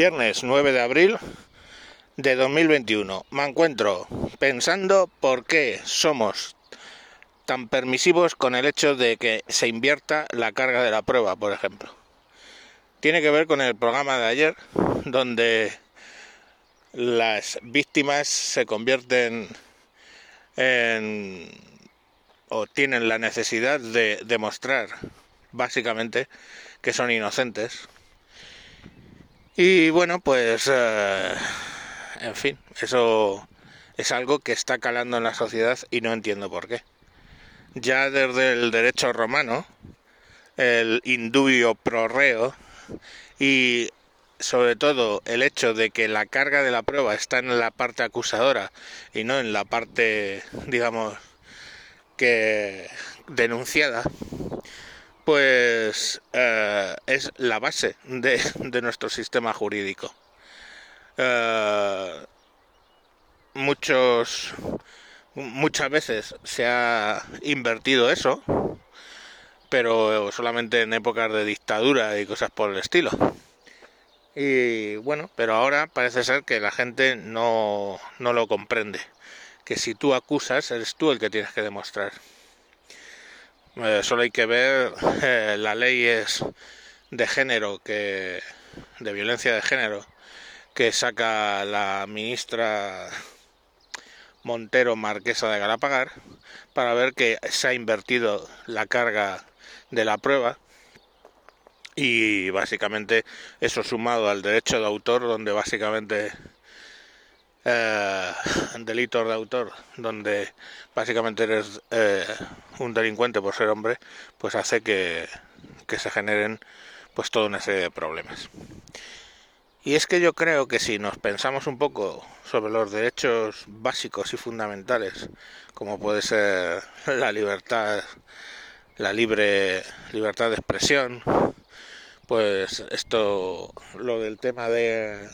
Viernes 9 de abril de 2021. Me encuentro pensando por qué somos tan permisivos con el hecho de que se invierta la carga de la prueba, por ejemplo. Tiene que ver con el programa de ayer, donde las víctimas se convierten en o tienen la necesidad de demostrar básicamente que son inocentes y bueno, pues, eh, en fin, eso es algo que está calando en la sociedad y no entiendo por qué. Ya desde el derecho romano, el indubio pro reo y sobre todo el hecho de que la carga de la prueba está en la parte acusadora y no en la parte, digamos, que denunciada, pues eh, es la base de, nuestro sistema jurídico. Eh, muchos, muchas veces se ha invertido eso, pero solamente en épocas de dictadura y cosas por el estilo. Y bueno, pero ahora parece ser que la gente no, no lo comprende. Que si tú acusas, eres tú el que tienes que demostrar. Eh, solo hay que ver eh, las leyes de género que de violencia de género que saca la ministra Montero Marquesa de Galapagar para ver que se ha invertido la carga de la prueba y básicamente eso sumado al derecho de autor donde básicamente eh, delitos de autor donde básicamente eres eh, un delincuente por ser hombre pues hace que, que se generen pues toda una serie de problemas. Y es que yo creo que si nos pensamos un poco sobre los derechos básicos y fundamentales como puede ser la libertad la libre libertad de expresión pues esto lo del tema de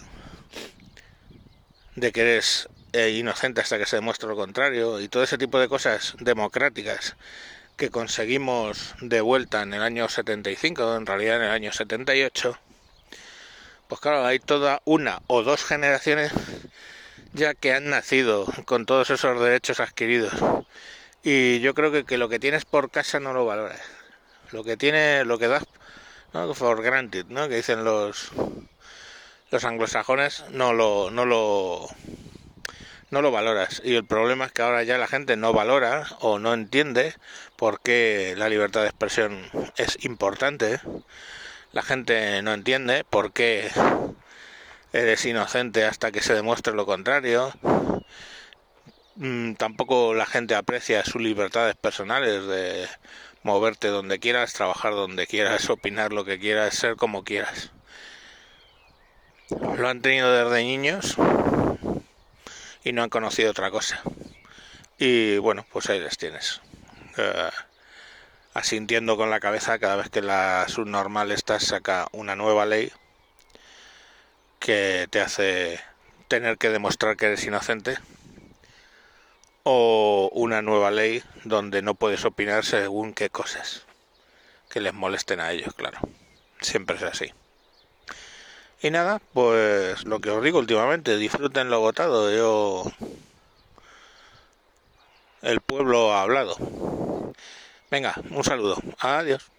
de que eres eh, inocente hasta que se demuestre lo contrario y todo ese tipo de cosas democráticas que conseguimos de vuelta en el año 75, en realidad en el año 78, pues claro, hay toda una o dos generaciones ya que han nacido con todos esos derechos adquiridos. Y yo creo que, que lo que tienes por casa no lo valoras. Lo que tiene, lo que das, ¿no? For granted, ¿no? Que dicen los, los anglosajones no lo, no lo, no lo valoras. Y el problema es que ahora ya la gente no valora o no entiende por qué la libertad de expresión es importante. La gente no entiende por qué eres inocente hasta que se demuestre lo contrario. Mm, tampoco la gente aprecia sus libertades personales de moverte donde quieras, trabajar donde quieras, opinar lo que quieras, ser como quieras lo han tenido desde niños y no han conocido otra cosa. Y bueno, pues ahí les tienes. Eh, asintiendo con la cabeza cada vez que la subnormal esta saca una nueva ley que te hace tener que demostrar que eres inocente o una nueva ley donde no puedes opinar según qué cosas que les molesten a ellos, claro. Siempre es así. Y nada, pues lo que os digo últimamente, disfruten lo votado. Yo. El pueblo ha hablado. Venga, un saludo. Adiós.